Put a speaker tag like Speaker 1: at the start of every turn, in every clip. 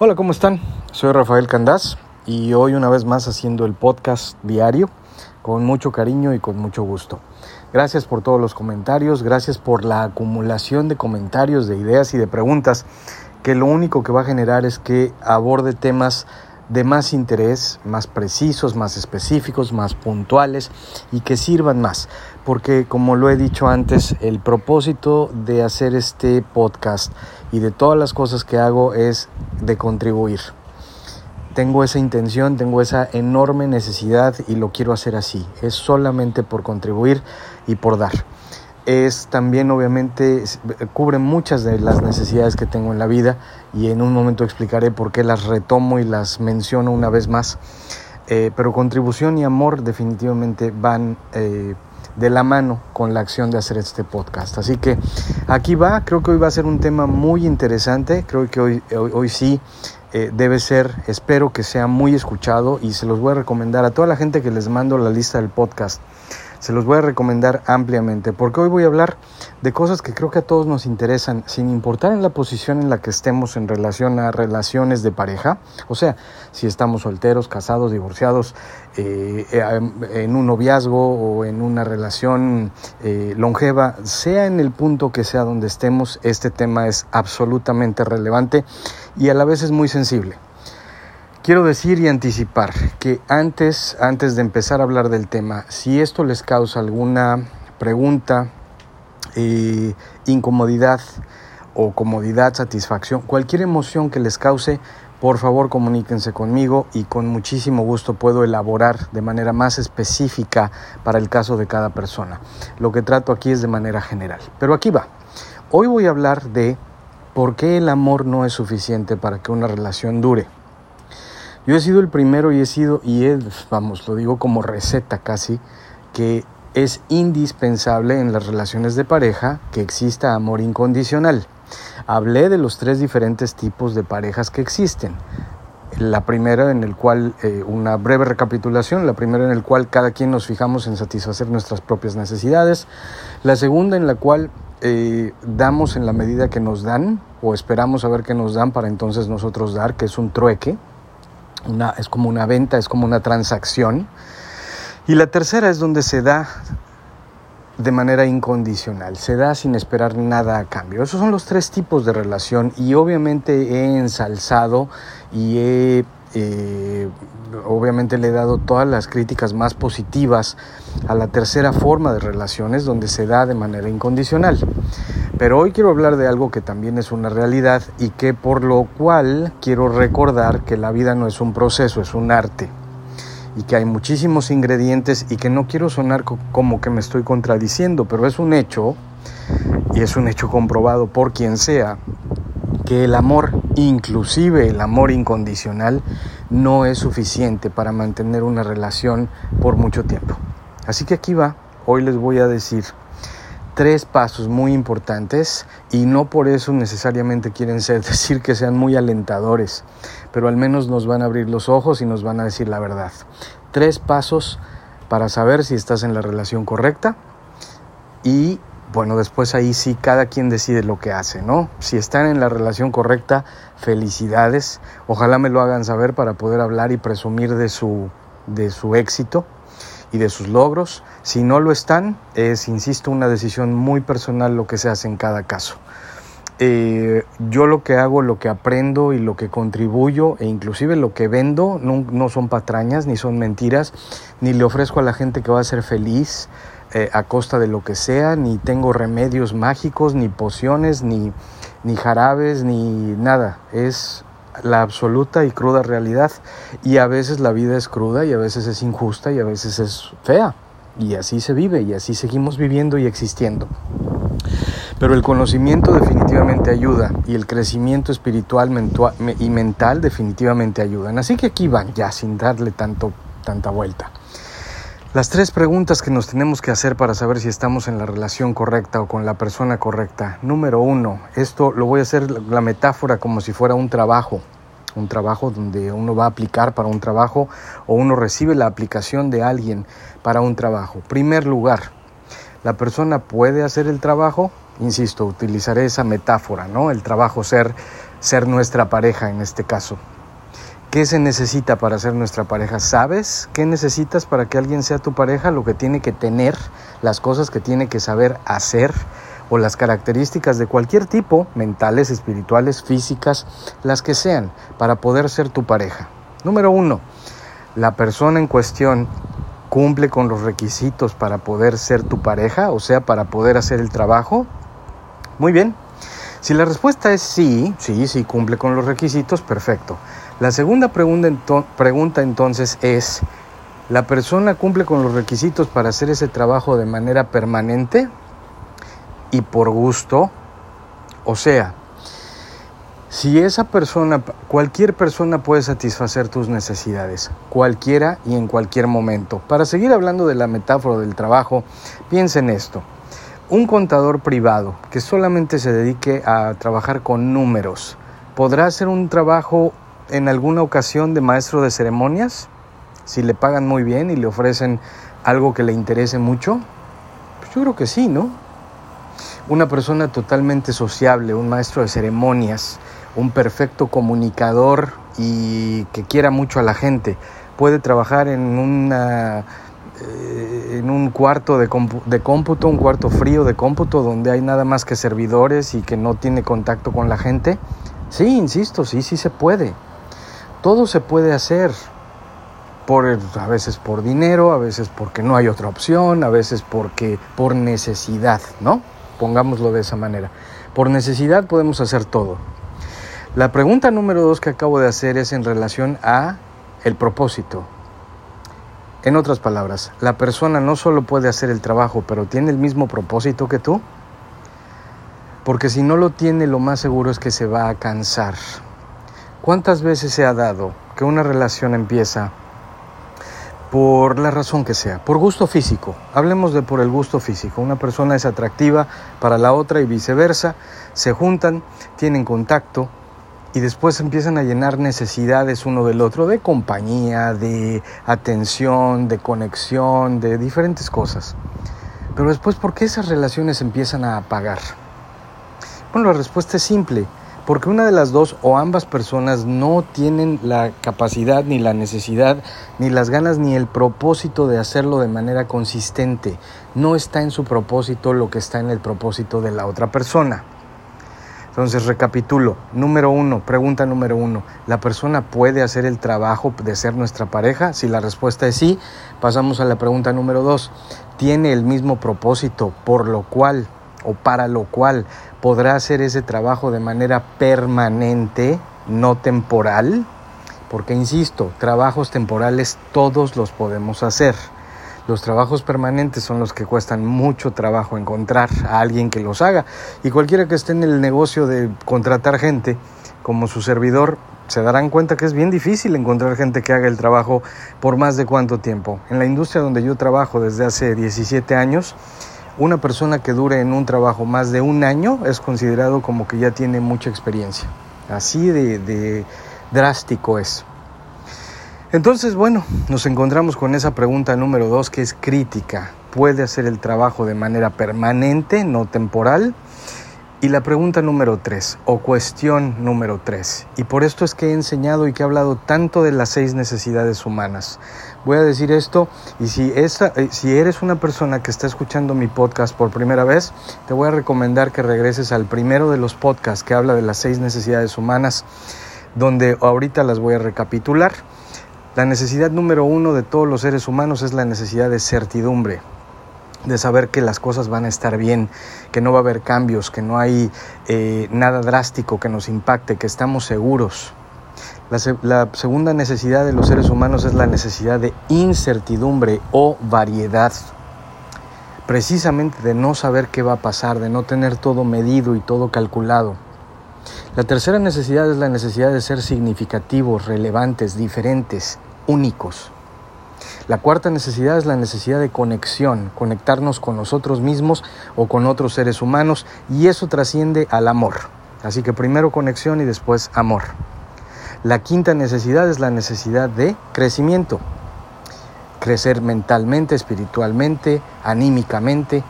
Speaker 1: Hola, ¿cómo están? Soy Rafael Candás y hoy una vez más haciendo el podcast diario con mucho cariño y con mucho gusto. Gracias por todos los comentarios, gracias por la acumulación de comentarios, de ideas y de preguntas que lo único que va a generar es que aborde temas de más interés, más precisos, más específicos, más puntuales y que sirvan más. Porque como lo he dicho antes, el propósito de hacer este podcast y de todas las cosas que hago es de contribuir. Tengo esa intención, tengo esa enorme necesidad y lo quiero hacer así. Es solamente por contribuir y por dar es también obviamente cubre muchas de las necesidades que tengo en la vida y en un momento explicaré por qué las retomo y las menciono una vez más. Eh, pero contribución y amor definitivamente van eh, de la mano con la acción de hacer este podcast. Así que aquí va, creo que hoy va a ser un tema muy interesante, creo que hoy, hoy, sí eh, debe ser, espero que sea muy escuchado y se los voy a recomendar a toda la gente que les mando la lista del podcast se los voy a recomendar ampliamente porque hoy voy a hablar de cosas que creo que a todos nos interesan sin importar en la posición en la que estemos en relación a relaciones de pareja, o sea, si estamos solteros, casados, divorciados, eh, en un noviazgo o en una relación eh, longeva, sea en el punto que sea donde estemos, este tema es absolutamente relevante y a la vez es muy sensible. Quiero decir y anticipar que antes, antes de empezar a hablar del tema, si esto les causa alguna pregunta, eh, incomodidad o comodidad, satisfacción, cualquier emoción que les cause, por favor comuníquense conmigo y con muchísimo gusto puedo elaborar de manera más específica para el caso de cada persona. Lo que trato aquí es de manera general. Pero aquí va. Hoy voy a hablar de por qué el amor no es suficiente para que una relación dure. Yo he sido el primero y he sido, y es, vamos, lo digo como receta casi, que es indispensable en las relaciones de pareja que exista amor incondicional. Hablé de los tres diferentes tipos de parejas que existen. La primera en el cual, eh, una breve recapitulación, la primera en el cual cada quien nos fijamos en satisfacer nuestras propias necesidades. La segunda en la cual eh, damos en la medida que nos dan o esperamos a ver qué nos dan para entonces nosotros dar, que es un trueque es como una venta, es como una transacción. Y la tercera es donde se da de manera incondicional, se da sin esperar nada a cambio. Esos son los tres tipos de relación y obviamente he ensalzado y he eh, obviamente le he dado todas las críticas más positivas a la tercera forma de relaciones donde se da de manera incondicional. Pero hoy quiero hablar de algo que también es una realidad y que por lo cual quiero recordar que la vida no es un proceso, es un arte y que hay muchísimos ingredientes y que no quiero sonar como que me estoy contradiciendo, pero es un hecho y es un hecho comprobado por quien sea que el amor, inclusive el amor incondicional, no es suficiente para mantener una relación por mucho tiempo. Así que aquí va, hoy les voy a decir tres pasos muy importantes y no por eso necesariamente quieren ser, decir que sean muy alentadores, pero al menos nos van a abrir los ojos y nos van a decir la verdad. Tres pasos para saber si estás en la relación correcta y bueno, después ahí sí cada quien decide lo que hace, ¿no? Si están en la relación correcta, felicidades. Ojalá me lo hagan saber para poder hablar y presumir de su, de su éxito y de sus logros. Si no lo están, es, insisto, una decisión muy personal lo que se hace en cada caso. Eh, yo lo que hago, lo que aprendo y lo que contribuyo e inclusive lo que vendo no, no son patrañas ni son mentiras, ni le ofrezco a la gente que va a ser feliz, eh, a costa de lo que sea, ni tengo remedios mágicos, ni pociones, ni, ni jarabes, ni nada. Es la absoluta y cruda realidad. Y a veces la vida es cruda y a veces es injusta y a veces es fea. Y así se vive y así seguimos viviendo y existiendo. Pero el conocimiento definitivamente ayuda y el crecimiento espiritual y mental definitivamente ayudan. Así que aquí van ya sin darle tanto, tanta vuelta. Las tres preguntas que nos tenemos que hacer para saber si estamos en la relación correcta o con la persona correcta. Número uno, esto lo voy a hacer la metáfora como si fuera un trabajo, un trabajo donde uno va a aplicar para un trabajo o uno recibe la aplicación de alguien para un trabajo. Primer lugar, la persona puede hacer el trabajo, insisto, utilizaré esa metáfora, ¿no? El trabajo ser ser nuestra pareja en este caso. ¿Qué se necesita para ser nuestra pareja? ¿Sabes qué necesitas para que alguien sea tu pareja? Lo que tiene que tener, las cosas que tiene que saber hacer o las características de cualquier tipo, mentales, espirituales, físicas, las que sean, para poder ser tu pareja. Número uno, la persona en cuestión cumple con los requisitos para poder ser tu pareja, o sea, para poder hacer el trabajo. Muy bien. Si la respuesta es sí, sí, sí cumple con los requisitos, perfecto. La segunda pregunta, entonces es, ¿la persona cumple con los requisitos para hacer ese trabajo de manera permanente y por gusto? O sea, si esa persona, cualquier persona puede satisfacer tus necesidades, cualquiera y en cualquier momento. Para seguir hablando de la metáfora del trabajo, piensa en esto. Un contador privado que solamente se dedique a trabajar con números, ¿podrá hacer un trabajo en alguna ocasión de maestro de ceremonias? Si le pagan muy bien y le ofrecen algo que le interese mucho. Pues yo creo que sí, ¿no? Una persona totalmente sociable, un maestro de ceremonias, un perfecto comunicador y que quiera mucho a la gente, puede trabajar en una eh, en un cuarto de, de, cómputo, un cuarto frío de cómputo donde hay nada más que servidores y que no tiene contacto con la gente. Sí, insisto, sí, sí se puede. Todo se puede hacer. Por, a veces por dinero, a veces porque no hay otra opción, a veces porque por necesidad, ¿no? Pongámoslo de esa manera. Por necesidad podemos hacer todo. La pregunta número dos que acabo de hacer es en relación a el propósito. En otras palabras, la persona no solo puede hacer el trabajo, pero tiene el mismo propósito que tú. Porque si no lo tiene, lo más seguro es que se va a cansar. ¿Cuántas veces se ha dado que una relación empieza por la razón que sea, por gusto físico? Hablemos de por el gusto físico. Una persona es atractiva para la otra y viceversa, se juntan, tienen contacto y después empiezan a llenar necesidades uno del otro de compañía, de atención, de conexión, de diferentes cosas. Pero después, ¿por qué esas relaciones empiezan a apagar? Bueno, la respuesta es simple porque una de las dos o ambas personas no tienen la capacidad ni la necesidad ni las ganas ni el propósito de hacerlo de manera consistente. No está en su propósito lo que está en el propósito de la otra persona. Entonces recapitulo. Número uno, pregunta número uno. ¿La persona puede hacer el trabajo de ser nuestra pareja? Si la respuesta es sí, pasamos a la pregunta número dos. ¿Tiene el mismo propósito por lo cual o para lo cual podrá hacer ese trabajo de manera permanente, no temporal, porque insisto, trabajos temporales todos los podemos hacer. Los trabajos permanentes son los que cuestan mucho trabajo encontrar a alguien que los haga. Y cualquiera que esté en el negocio de contratar gente como su servidor, se darán cuenta que es bien difícil encontrar gente que haga el trabajo por más de cuánto tiempo. En la industria donde yo trabajo desde hace 17 años, una persona que dure en un trabajo más de un año es considerado como que ya tiene mucha experiencia. Así de, drástico es. Entonces, bueno, nos encontramos con esa pregunta número dos que es crítica. ¿Puede hacer el trabajo de manera permanente, no temporal? Y la pregunta número tres, o cuestión número tres, y por esto es que he enseñado y que he hablado tanto de las seis necesidades humanas. Voy a decir esto, y si, eh, si eres una persona que está escuchando mi podcast por primera vez, te voy a recomendar que regreses al primero de los podcasts que habla de las seis necesidades humanas, donde ahorita las voy a recapitular. La necesidad número uno de todos los seres humanos es la necesidad de certidumbre de saber que las cosas van a estar bien, que no va a haber cambios, que no hay eh, nada drástico que nos impacte, que estamos seguros. La, segunda necesidad de los seres humanos es la necesidad de incertidumbre o variedad, precisamente de no saber qué va a pasar, de no tener todo medido y todo calculado. La tercera necesidad es la necesidad de ser significativos, relevantes, diferentes, únicos. La cuarta necesidad es la necesidad de conexión, conectarnos con nosotros mismos o con otros seres humanos y eso trasciende al amor. Así que primero conexión y después amor. La quinta necesidad es la necesidad de crecimiento. Crecer mentalmente, espiritualmente, anímicamente.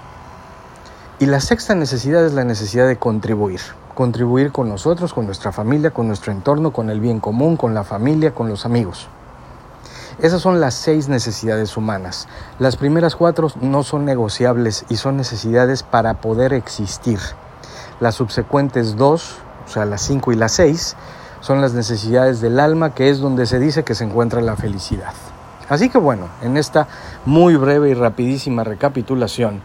Speaker 1: Y la sexta necesidad es la necesidad de contribuir. contribuir con nosotros, con nuestra familia, con nuestro entorno, con el bien común, con la familia, con los amigos. Esas son las seis necesidades humanas. Las primeras cuatro no son negociables y son necesidades para poder existir. Las subsecuentes dos, o sea, las cinco y las seis, son las necesidades del alma, que es donde se dice que se encuentra la felicidad. Así que bueno, en esta muy breve y rapidísima recapitulación,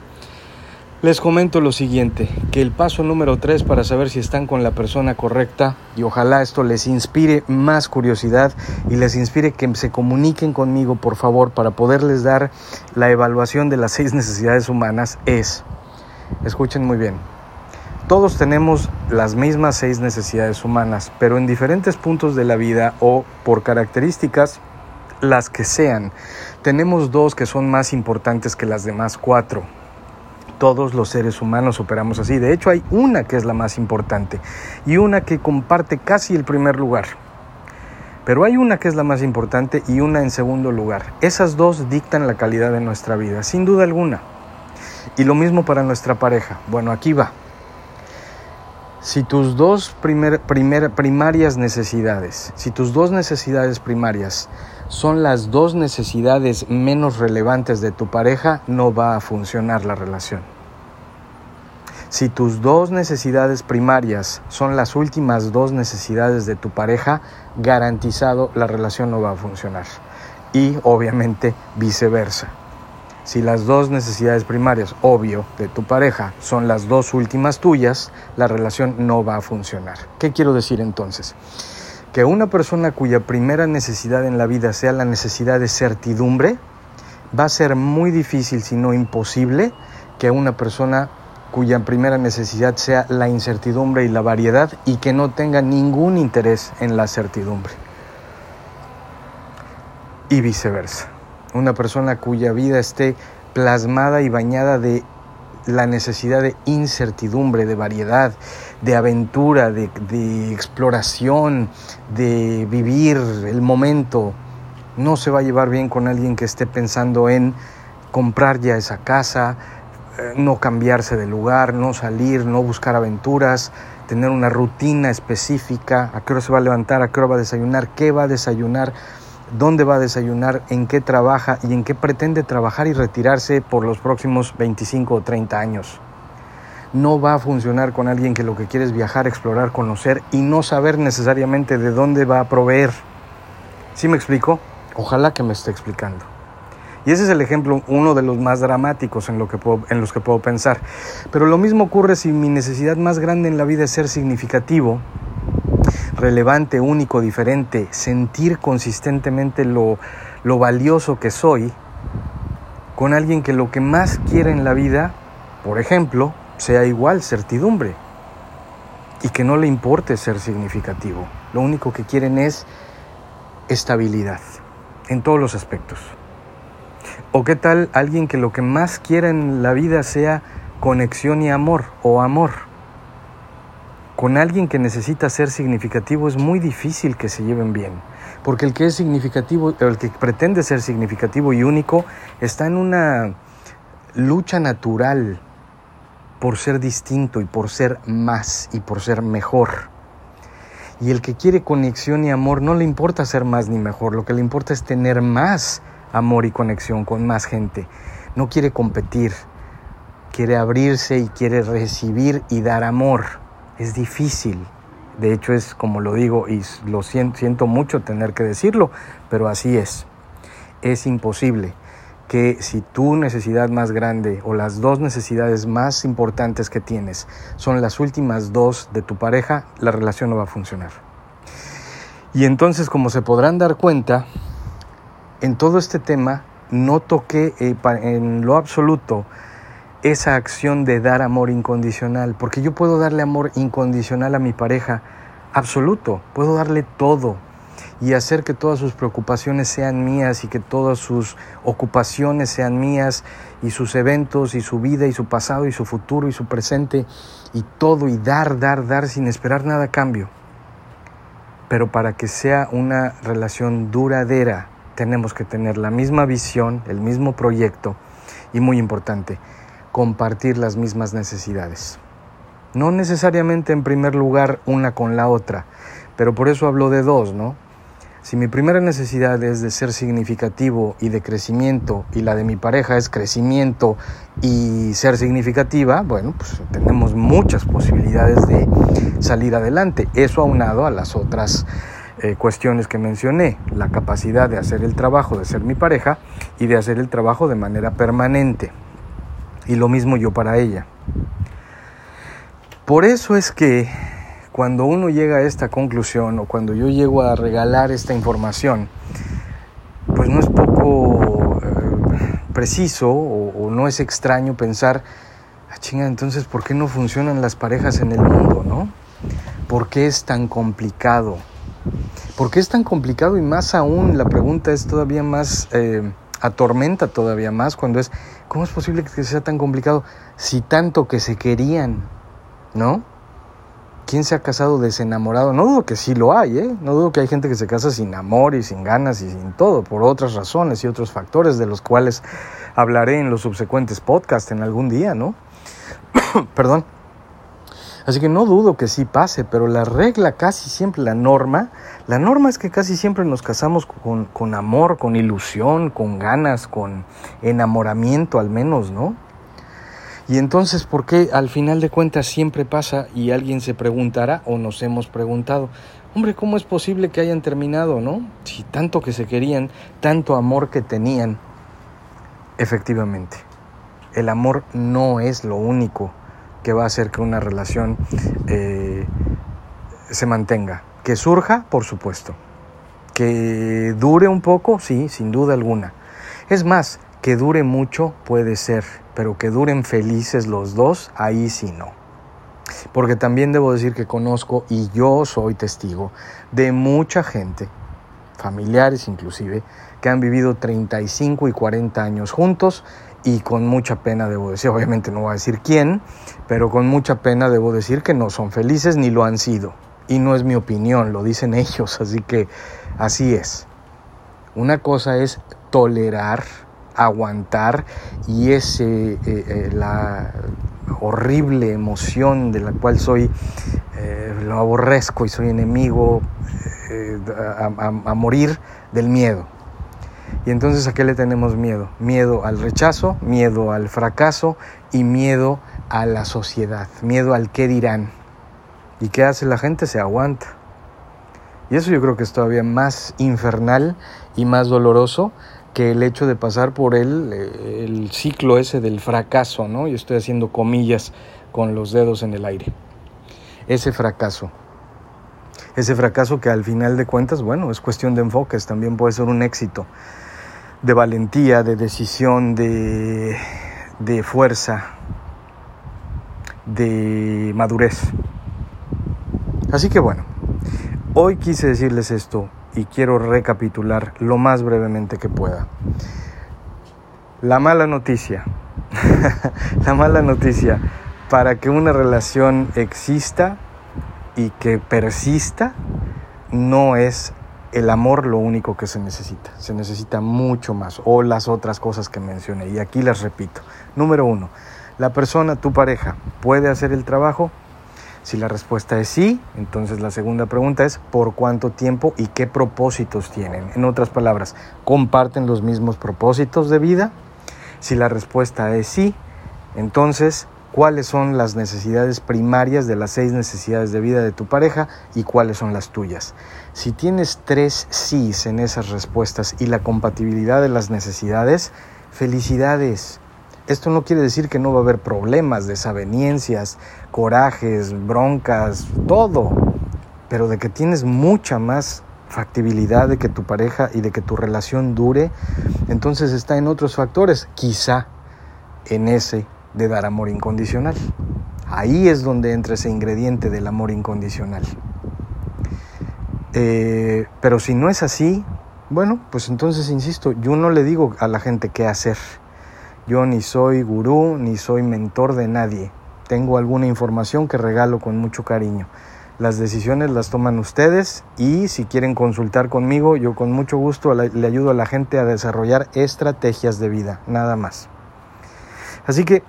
Speaker 1: les comento lo siguiente, que el paso número tres para saber si están con la persona correcta, y ojalá esto les inspire más curiosidad y les inspire que se comuniquen conmigo, por favor, para poderles dar la evaluación de las seis necesidades humanas, es, escuchen muy bien, todos tenemos las mismas seis necesidades humanas, pero en diferentes puntos de la vida o por características, las que sean, tenemos dos que son más importantes que las demás cuatro. Todos los seres humanos operamos así. De hecho, hay una que es la más importante y una que comparte casi el primer lugar. Pero hay una que es la más importante y una en segundo lugar. Esas dos dictan la calidad de nuestra vida, sin duda alguna. Y lo mismo para nuestra pareja. Bueno, aquí va. Si tus dos primarias necesidades, si tus dos necesidades primarias son las dos necesidades menos relevantes de tu pareja, no va a funcionar la relación. Si tus dos necesidades primarias son las últimas dos necesidades de tu pareja, garantizado la relación no va a funcionar. Y obviamente viceversa. Si las dos necesidades primarias, obvio, de tu pareja son las dos últimas tuyas, la relación no va a funcionar. ¿Qué quiero decir entonces? Que una persona cuya primera necesidad en la vida sea la necesidad de certidumbre, va a ser muy difícil, si no imposible, que una persona cuya primera necesidad sea la incertidumbre y la variedad y que no tenga ningún interés en la certidumbre. Y viceversa una persona cuya vida esté plasmada y bañada de la necesidad de incertidumbre, de variedad, de aventura, de, exploración, de vivir el momento. No se va a llevar bien con alguien que esté pensando en comprar ya esa casa, eh, no cambiarse de lugar, no salir, no buscar aventuras, tener una rutina específica, a qué hora se va a levantar, a qué hora va a desayunar, qué va a desayunar dónde va a desayunar, en qué trabaja y en qué pretende trabajar y retirarse por los próximos 25 o 30 años. No va a funcionar con alguien que lo que quiere es viajar, explorar, conocer y no saber necesariamente de dónde va a proveer. ¿Sí me explico? Ojalá que me esté explicando. Y ese es el ejemplo, uno de los más dramáticos en, lo que en los que puedo pensar. Pero lo mismo ocurre si mi necesidad más grande en la vida es ser significativo relevante, único, diferente, sentir consistentemente lo, lo valioso que soy con alguien que lo que más quiere en la vida, por ejemplo, sea igual certidumbre y que no le importe ser significativo. Lo único que quieren es estabilidad en todos los aspectos. ¿O qué tal alguien que lo que más quiera en la vida sea conexión y amor o amor? Con alguien que necesita ser significativo es muy difícil que se lleven bien, porque el que es significativo, el que pretende ser significativo y único, está en una lucha natural por ser distinto y por ser más y por ser mejor. Y el que quiere conexión y amor no le importa ser más ni mejor, lo que le importa es tener más amor y conexión con más gente. No quiere competir, quiere abrirse y quiere recibir y dar amor es difícil. De hecho es como lo digo y lo siento, mucho tener que decirlo, pero así es. Es imposible que si tu necesidad más grande o las dos necesidades más importantes que tienes son las últimas dos de tu pareja, la relación no va a funcionar. Y entonces, como se podrán dar cuenta, en todo este tema no toqué eh, en lo absoluto esa acción de dar amor incondicional, porque yo puedo darle amor incondicional a mi pareja absoluto, puedo darle todo y hacer que todas sus preocupaciones sean mías y que todas sus ocupaciones sean mías y sus eventos y su vida y su pasado y su futuro y su presente y todo y dar, dar, dar sin esperar nada a cambio. Pero para que sea una relación duradera tenemos que tener la misma visión, el mismo proyecto y muy importante, compartir las mismas necesidades. No necesariamente en primer lugar una con la otra, pero por eso hablo de dos, ¿no? Si mi primera necesidad es de ser significativo y de crecimiento y la de mi pareja es crecimiento y ser significativa, bueno, pues tenemos muchas posibilidades de salir adelante. Eso aunado a las otras eh, cuestiones que mencioné, la capacidad de hacer el trabajo de ser mi pareja y de hacer el trabajo de manera permanente. Y lo mismo yo para ella. Por eso es que cuando uno llega a esta conclusión o cuando yo llego a regalar esta información, pues no es poco eh, preciso o, no es extraño pensar, ah, chinga, entonces, ¿por qué no funcionan las parejas en el mundo, no? ¿Por qué es tan complicado? ¿Por qué es tan complicado? Y más aún, la pregunta es todavía más, eh, atormenta todavía más cuando es, ¿cómo es posible que sea tan complicado si tanto que se querían, ¿no? ¿Quién se ha casado desenamorado? No dudo que sí lo hay, ¿eh? No dudo que hay gente que se casa sin amor y sin ganas y sin todo, por otras razones y otros factores de los cuales hablaré en los subsecuentes podcasts en algún día, ¿no? Perdón. Así que no dudo que sí pase, pero la regla casi siempre, la norma, la norma es que casi siempre nos casamos con, amor, con ilusión, con ganas, con enamoramiento al menos, ¿no? Y entonces, ¿por qué al final de cuentas siempre pasa y alguien se preguntará o nos hemos preguntado, hombre, ¿cómo es posible que hayan terminado, no? Si tanto que se querían, tanto amor que tenían. Efectivamente, el amor no es lo único que va a hacer que una relación eh, se mantenga. Que surja, por supuesto. Que dure un poco, sí, sin duda alguna. Es más, que dure mucho puede ser, pero que duren felices los dos, ahí sí no. Porque también debo decir que conozco y yo soy testigo de mucha gente, familiares inclusive, que han vivido 35 y 40 años juntos y con mucha pena debo decir, obviamente no voy a decir quién, pero con mucha pena debo decir que no son felices ni lo han sido. Y no es mi opinión, lo dicen ellos, así que así es. Una cosa es tolerar aguantar y ese, eh, eh, la horrible emoción de la cual soy, eh, lo aborrezco y soy enemigo a, morir del miedo. Y entonces a qué le tenemos miedo? Miedo al rechazo, miedo al fracaso y miedo a la sociedad, miedo al qué dirán. ¿Y qué hace la gente? Se aguanta. Y eso yo creo que es todavía más infernal y más doloroso que el hecho de pasar por eh, el ciclo ese del fracaso, ¿no? Y estoy haciendo comillas con los dedos en el aire. Ese fracaso. Ese fracaso que al final de cuentas, bueno, es cuestión de enfoques, también puede ser un éxito, de valentía, de decisión, de, de fuerza, de madurez. Así que bueno, hoy quise decirles esto y quiero recapitular lo más brevemente que pueda. La mala noticia, la mala noticia, para que una relación exista y que persista, no es el amor lo único que se necesita. Se necesita mucho más, o las otras cosas que mencioné. Y aquí las repito. Número uno, la persona, tu pareja, puede hacer el trabajo si la respuesta es sí, entonces la segunda pregunta es ¿por cuánto tiempo y qué propósitos tienen? En otras palabras, ¿comparten los mismos propósitos de vida? Si la respuesta es sí, entonces cuáles son las necesidades primarias de las seis necesidades de vida de tu pareja y cuáles son las tuyas. Si tienes tres sís en esas respuestas y la compatibilidad de las necesidades, felicidades. Esto no quiere decir que no va a haber problemas, desavenencias, corajes, broncas, todo, pero de que tienes mucha más factibilidad de que tu pareja y de que tu relación dure, entonces está en otros factores, quizá en ese de dar amor incondicional. Ahí es donde entra ese ingrediente del amor incondicional. Eh, pero si no es así, bueno, pues entonces insisto, yo no le digo a la gente qué hacer. Yo ni soy gurú ni soy mentor de nadie. Tengo alguna información que regalo con mucho cariño. Las decisiones las toman ustedes y si quieren consultar conmigo, yo con mucho gusto le ayudo a la gente a desarrollar estrategias de vida, nada más. Así que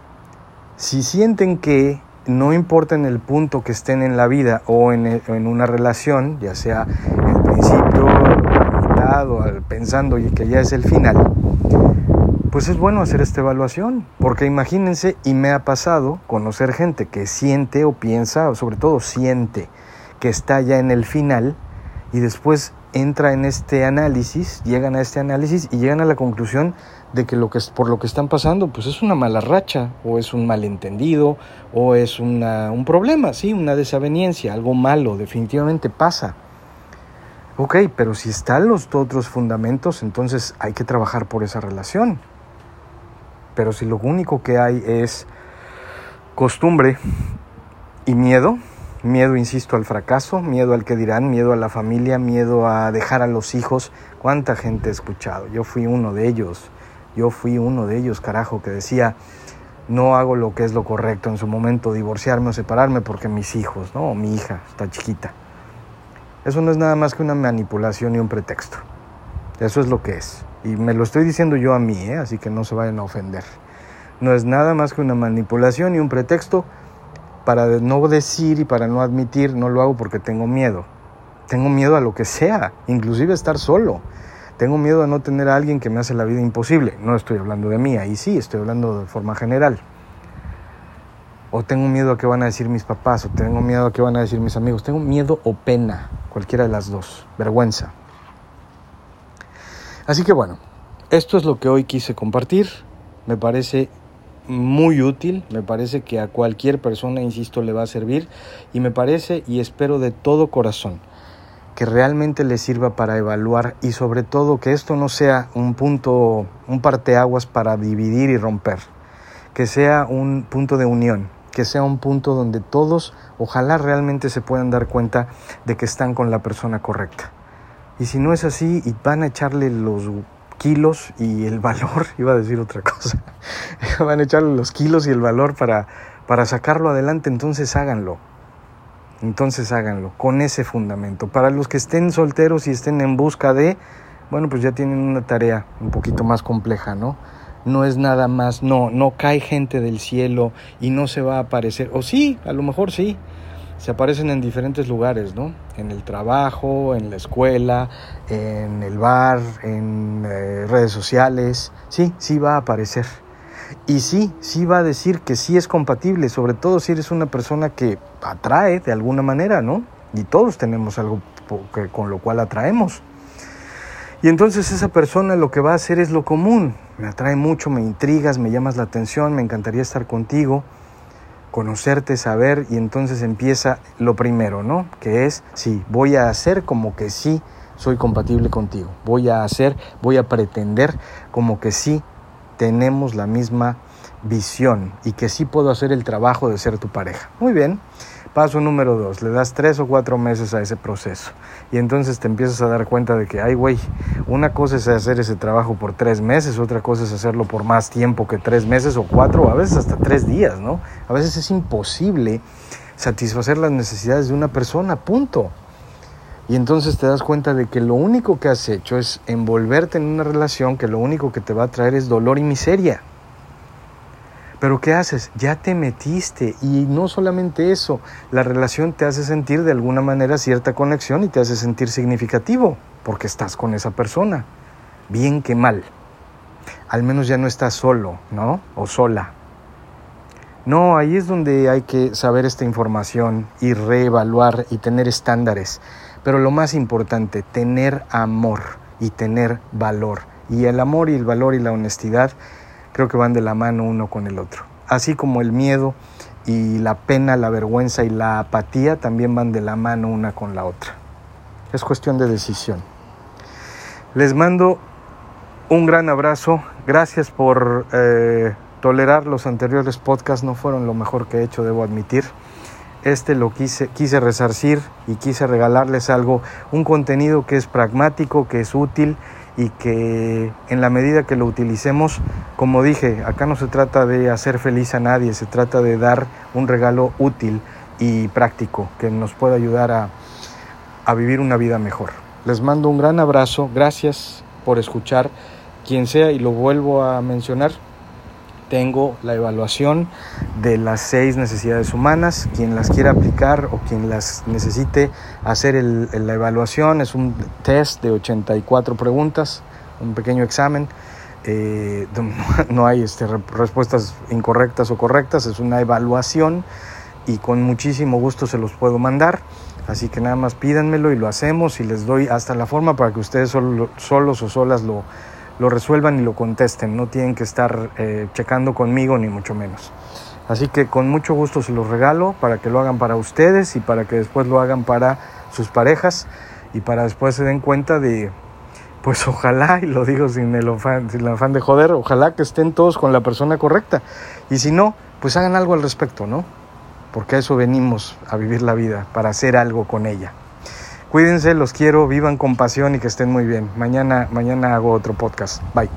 Speaker 1: si sienten que no importa en el punto que estén en la vida o en, en una relación, ya sea el principio, la mitad o pensando que ya es el final, pues es bueno hacer esta evaluación, porque imagínense, y me ha pasado conocer gente que siente o piensa, o sobre todo siente, que está ya en el final y después entra en este análisis, llegan a este análisis y llegan a la conclusión de que, lo que por lo que están pasando pues es una mala racha o es un malentendido o es una, un problema, sí, una desaveniencia, algo malo, definitivamente pasa. Ok, pero si están los otros fundamentos, entonces hay que trabajar por esa relación. Pero si lo único que hay es costumbre y miedo, miedo, insisto, al fracaso, miedo al que dirán, miedo a la familia, miedo a dejar a los hijos, ¿cuánta gente he escuchado? Yo fui uno de ellos, yo fui uno de ellos, carajo, que decía, no hago lo que es lo correcto en su momento, divorciarme o separarme porque mis hijos, ¿no? O mi hija está chiquita. Eso no es nada más que una manipulación y un pretexto. Eso es lo que es. Y me lo estoy diciendo yo a mí, ¿eh? así que no se vayan a ofender. No es nada más que una manipulación y un pretexto para no decir y para no admitir, no lo hago porque tengo miedo. Tengo miedo a lo que sea, inclusive estar solo. Tengo miedo a no tener a alguien que me hace la vida imposible. No estoy hablando de mí, ahí sí, estoy hablando de forma general. O tengo miedo a qué van a decir mis papás, o tengo miedo a qué van a decir mis amigos. Tengo miedo o pena, cualquiera de las dos, vergüenza. Así que bueno, esto es lo que hoy quise compartir. Me parece muy útil, me parece que a cualquier persona, insisto, le va a servir y me parece y espero de todo corazón que realmente le sirva para evaluar y sobre todo que esto no sea un punto, un parteaguas para dividir y romper, que sea un punto de unión, que sea un punto donde todos ojalá realmente se puedan dar cuenta de que están con la persona correcta. Y si no es así y van a echarle los kilos y el valor, iba a decir otra cosa, van a echarle los kilos y el valor para, para sacarlo adelante, entonces háganlo. Entonces háganlo con ese fundamento. Para los que estén solteros y estén en busca de, bueno, pues ya tienen una tarea un poquito más compleja, ¿no? No es nada más, no, no cae gente del cielo y no se va a aparecer, o sí, a lo mejor sí, se aparecen en diferentes lugares, ¿no? En el trabajo, en la escuela, en el bar, en eh, redes sociales. Sí, sí va a aparecer. Y sí, sí va a decir que sí es compatible, sobre todo si eres una persona que atrae de alguna manera, ¿no? Y todos tenemos algo con lo cual atraemos. Y entonces esa persona lo que va a hacer es lo común. Me atrae mucho, me intrigas, me llamas la atención, me encantaría estar contigo conocerte, saber y entonces empieza lo primero, ¿no? Que es, sí, voy a hacer como que sí soy compatible contigo, voy a hacer, voy a pretender como que sí tenemos la misma visión y que sí puedo hacer el trabajo de ser tu pareja. Muy bien, Paso número dos, le das tres o cuatro meses a ese proceso. Y entonces te empiezas a dar cuenta de que, ay, güey, una cosa es hacer ese trabajo por tres meses, otra cosa es hacerlo por más tiempo que tres meses o cuatro, a veces hasta tres días, ¿no? A veces es imposible satisfacer las necesidades de una persona, punto. Y entonces te das cuenta de que lo único que has hecho es envolverte en una relación que lo único que te va a traer es dolor y miseria. Pero ¿qué haces? Ya te metiste y no solamente eso, la relación te hace sentir de alguna manera cierta conexión y te hace sentir significativo porque estás con esa persona, bien que mal. Al menos ya no estás solo, ¿no? O sola. No, ahí es donde hay que saber esta información y reevaluar y tener estándares. Pero lo más importante, tener amor y tener valor. Y el amor y el valor y la honestidad creo que van de la mano uno con el otro. Así como el miedo y la pena, la vergüenza y la apatía también van de la mano una con la otra. Es cuestión de decisión. Les mando un gran abrazo. Gracias por eh, tolerar los anteriores podcasts. No fueron lo mejor que he hecho, debo admitir. Este lo quise, quise resarcir y quise regalarles algo, un contenido que es pragmático, que es útil y que en la medida que lo utilicemos, como dije, acá no se trata de hacer feliz a nadie, se trata de dar un regalo útil y práctico que nos pueda ayudar a, a vivir una vida mejor. Les mando un gran abrazo, gracias por escuchar, quien sea, y lo vuelvo a mencionar, tengo la evaluación de las seis necesidades humanas. Quien las quiera aplicar o quien las necesite hacer la evaluación es un test de 84 preguntas, un pequeño examen. Eh, no hay este, respuestas incorrectas o correctas, es una evaluación y con muchísimo gusto se los puedo mandar. Así que nada más pídanmelo y lo hacemos y les doy hasta la forma para que ustedes solos o solas lo, lo resuelvan y lo contesten. No tienen que estar eh, checando conmigo ni mucho menos. Así que con mucho gusto se los regalo para que lo hagan para ustedes y para que después lo hagan para sus parejas y para después se den cuenta de, pues ojalá, y lo digo sin el, sin el afán de joder, ojalá que estén todos con la persona correcta. Y si no, pues hagan algo al respecto, ¿no? Porque a eso venimos a vivir la vida, para hacer algo con ella. Cuídense, los quiero, vivan con pasión y que estén muy bien. Mañana, mañana hago otro podcast. Bye.